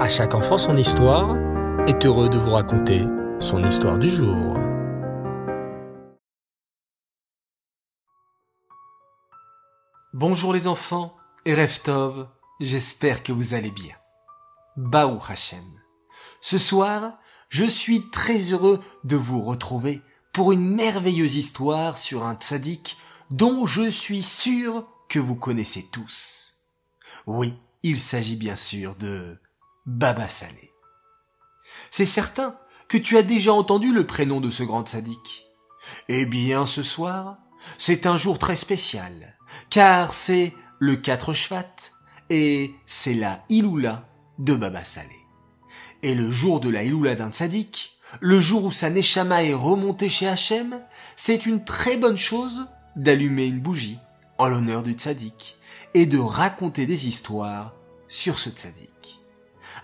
À chaque enfant son histoire est heureux de vous raconter son histoire du jour. Bonjour les enfants et Reftov, j'espère que vous allez bien. Baou Hashem. Ce soir, je suis très heureux de vous retrouver pour une merveilleuse histoire sur un tzaddik dont je suis sûr que vous connaissez tous. Oui, il s'agit bien sûr de Baba Salé. C'est certain que tu as déjà entendu le prénom de ce grand sadique. Eh bien, ce soir, c'est un jour très spécial, car c'est le 4 Shvat et c'est la Iloula de Baba Salé. Et le jour de la Iloula d'un sadique, le jour où sa Neshama est remontée chez Hachem, c'est une très bonne chose d'allumer une bougie en l'honneur du tzaddik et de raconter des histoires sur ce tzaddik.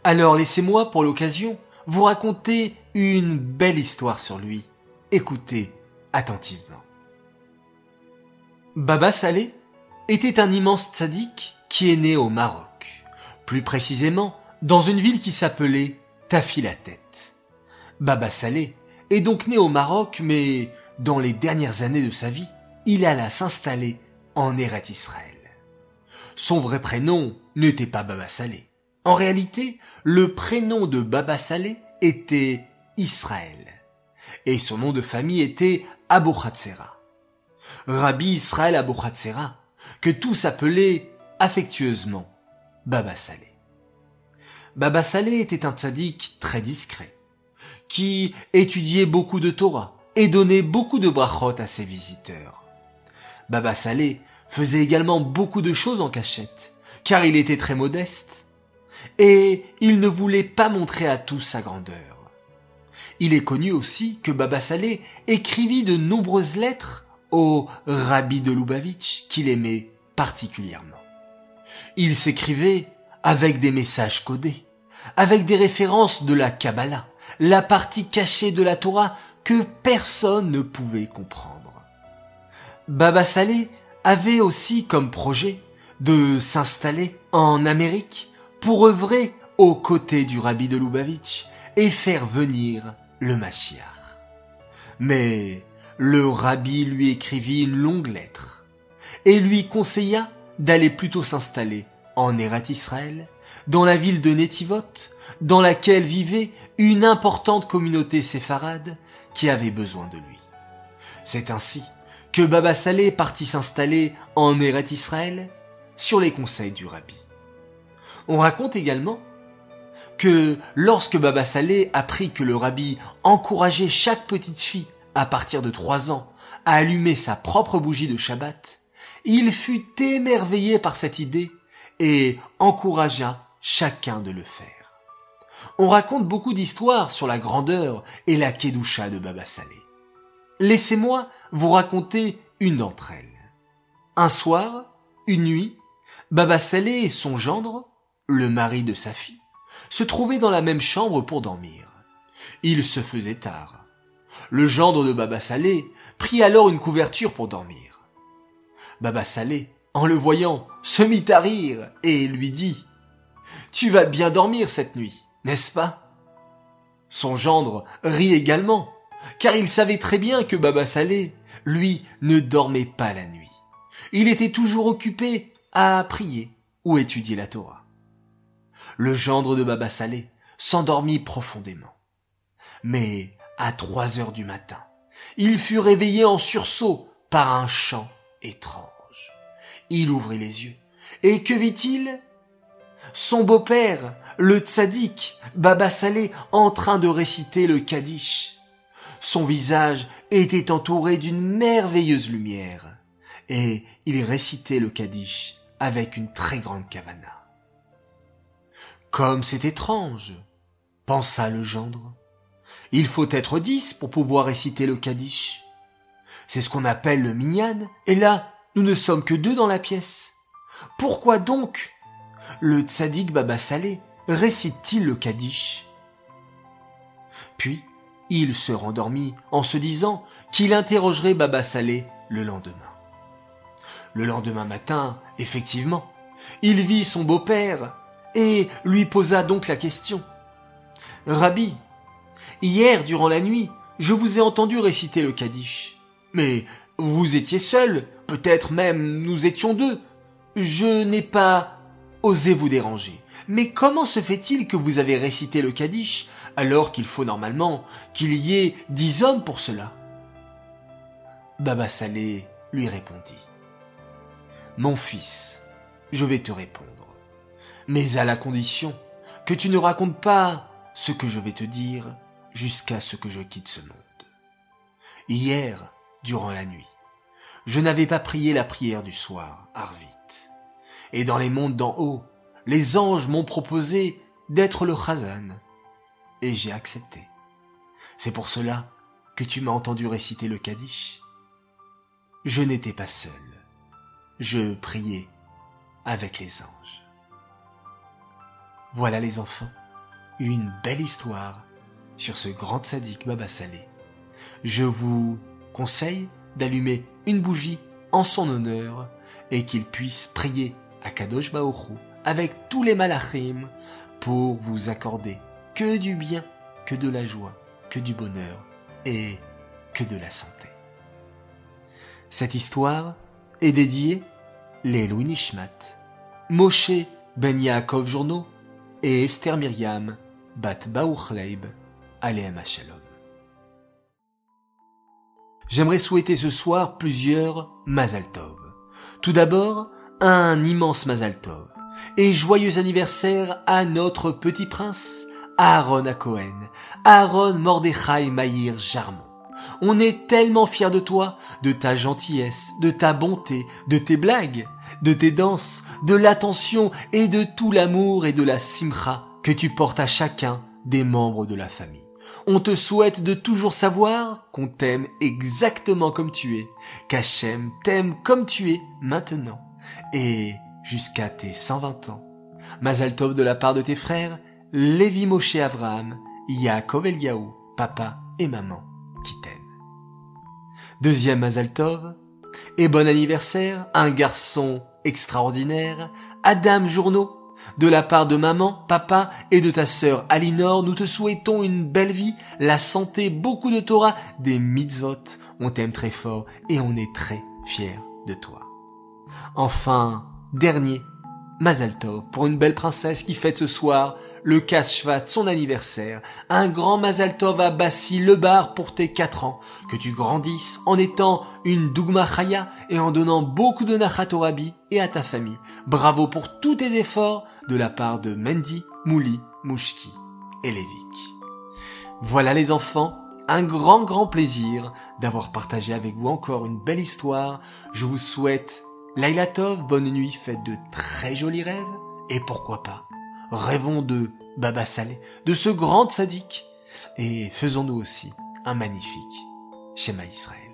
Alors laissez-moi pour l'occasion vous raconter une belle histoire sur lui. Écoutez attentivement. Baba Saleh était un immense tzaddik qui est né au Maroc, plus précisément dans une ville qui s'appelait Tafilatet. Baba Saleh est donc né au Maroc, mais dans les dernières années de sa vie, il alla s'installer en Eret Israël. Son vrai prénom n'était pas Baba Saleh. En réalité, le prénom de Baba Saleh était Israël. Et son nom de famille était Khatsera. Rabbi Israël Khatsera, que tous appelaient affectueusement Baba Saleh. Baba Saleh était un tzaddik très discret, qui étudiait beaucoup de Torah et donnait beaucoup de brachot à ses visiteurs. Baba Saleh faisait également beaucoup de choses en cachette, car il était très modeste, et il ne voulait pas montrer à tous sa grandeur. Il est connu aussi que Baba Saleh écrivit de nombreuses lettres au rabbi de Lubavitch qu'il aimait particulièrement. Il s'écrivait avec des messages codés, avec des références de la Kabbalah, la partie cachée de la Torah que personne ne pouvait comprendre. Baba Saleh avait aussi comme projet de s'installer en Amérique pour œuvrer aux côtés du rabbi de Lubavitch et faire venir le Mashiach. Mais le rabbi lui écrivit une longue lettre et lui conseilla d'aller plutôt s'installer en Erat Israël, dans la ville de Netivot, dans laquelle vivait une importante communauté séfarade qui avait besoin de lui. C'est ainsi que Baba Saleh partit s'installer en Eret Israël sur les conseils du rabbi. On raconte également que lorsque Baba Saleh apprit que le rabbi encourageait chaque petite fille à partir de trois ans à allumer sa propre bougie de Shabbat, il fut émerveillé par cette idée et encouragea chacun de le faire. On raconte beaucoup d'histoires sur la grandeur et la kedusha de Baba Saleh. Laissez-moi vous raconter une d'entre elles. Un soir, une nuit, Baba Saleh et son gendre, le mari de sa fille, se trouvaient dans la même chambre pour dormir. Il se faisait tard. Le gendre de Baba Saleh prit alors une couverture pour dormir. Baba Saleh, en le voyant, se mit à rire et lui dit Tu vas bien dormir cette nuit, n'est-ce pas? Son gendre rit également car il savait très bien que Baba Saleh, lui, ne dormait pas la nuit. Il était toujours occupé à prier ou étudier la Torah. Le gendre de Baba Saleh s'endormit profondément. Mais à trois heures du matin, il fut réveillé en sursaut par un chant étrange. Il ouvrit les yeux. Et que vit-il? Son beau-père, le tzaddik, Baba Saleh, en train de réciter le Kaddish. Son visage était entouré d'une merveilleuse lumière, et il récitait le Kaddish avec une très grande kavana. Comme c'est étrange, pensa le gendre. Il faut être dix pour pouvoir réciter le Kaddish. C'est ce qu'on appelle le minyan, et là, nous ne sommes que deux dans la pièce. Pourquoi donc le tzaddik Baba Saleh récite-t-il le Kaddish? Puis, il se rendormit en se disant qu'il interrogerait Baba Saleh le lendemain. Le lendemain matin, effectivement, il vit son beau-père et lui posa donc la question. Rabbi, hier durant la nuit, je vous ai entendu réciter le Kaddish. Mais vous étiez seul, peut-être même nous étions deux. Je n'ai pas osé vous déranger. Mais comment se fait-il que vous avez récité le Kaddish alors qu'il faut normalement qu'il y ait dix hommes pour cela? Baba Salé lui répondit. Mon fils, je vais te répondre, mais à la condition que tu ne racontes pas ce que je vais te dire jusqu'à ce que je quitte ce monde. Hier, durant la nuit, je n'avais pas prié la prière du soir, Arvit. Et dans les mondes d'en haut, les anges m'ont proposé d'être le Chazan. Et j'ai accepté. C'est pour cela que tu m'as entendu réciter le Kaddish. Je n'étais pas seul. Je priais avec les anges. Voilà les enfants, une belle histoire sur ce grand sadique Baba Salé. Je vous conseille d'allumer une bougie en son honneur et qu'il puisse prier à Kadosh Baoru avec tous les malachim pour vous accorder que du bien, que de la joie, que du bonheur et que de la santé. Cette histoire est dédiée les Louis Moshe Ben Yaakov Journo et Esther Myriam Bat Baouchleib Aleem Shalom. J'aimerais souhaiter ce soir plusieurs Mazal Tov. Tout d'abord, un immense Mazal Tov et joyeux anniversaire à notre petit prince, Aaron à Cohen, Aaron Mordechai Maïr Jarmon. On est tellement fiers de toi, de ta gentillesse, de ta bonté, de tes blagues, de tes danses, de l'attention et de tout l'amour et de la simcha que tu portes à chacun des membres de la famille. On te souhaite de toujours savoir qu'on t'aime exactement comme tu es, qu'Hachem t'aime comme tu es maintenant, et jusqu'à tes 120 ans. Mazal Tov de la part de tes frères, Lévi Moshe Avraham, Yaakov Eliaou, papa et maman qui t'aiment. Deuxième Mazal Tov, et bon anniversaire, un garçon extraordinaire, Adam Journeau, de la part de maman, papa et de ta sœur Alinor, nous te souhaitons une belle vie, la santé, beaucoup de Torah, des mitzvot. On t'aime très fort et on est très fiers de toi. Enfin, dernier, Mazal Tov, pour une belle princesse qui fête ce soir le Kashvat, son anniversaire. Un grand Mazal Tov à Bassi le bar pour tes quatre ans. Que tu grandisses en étant une Dougma Chaya et en donnant beaucoup de Nachatorabi et à ta famille. Bravo pour tous tes efforts de la part de Mendy, Mouli, Mouchki et Lévik. Voilà les enfants, un grand grand plaisir d'avoir partagé avec vous encore une belle histoire. Je vous souhaite Laila Tov, bonne nuit, faites de très jolis rêves, et pourquoi pas, rêvons de Baba Salé, de ce grand sadique, et faisons-nous aussi un magnifique schéma Israël.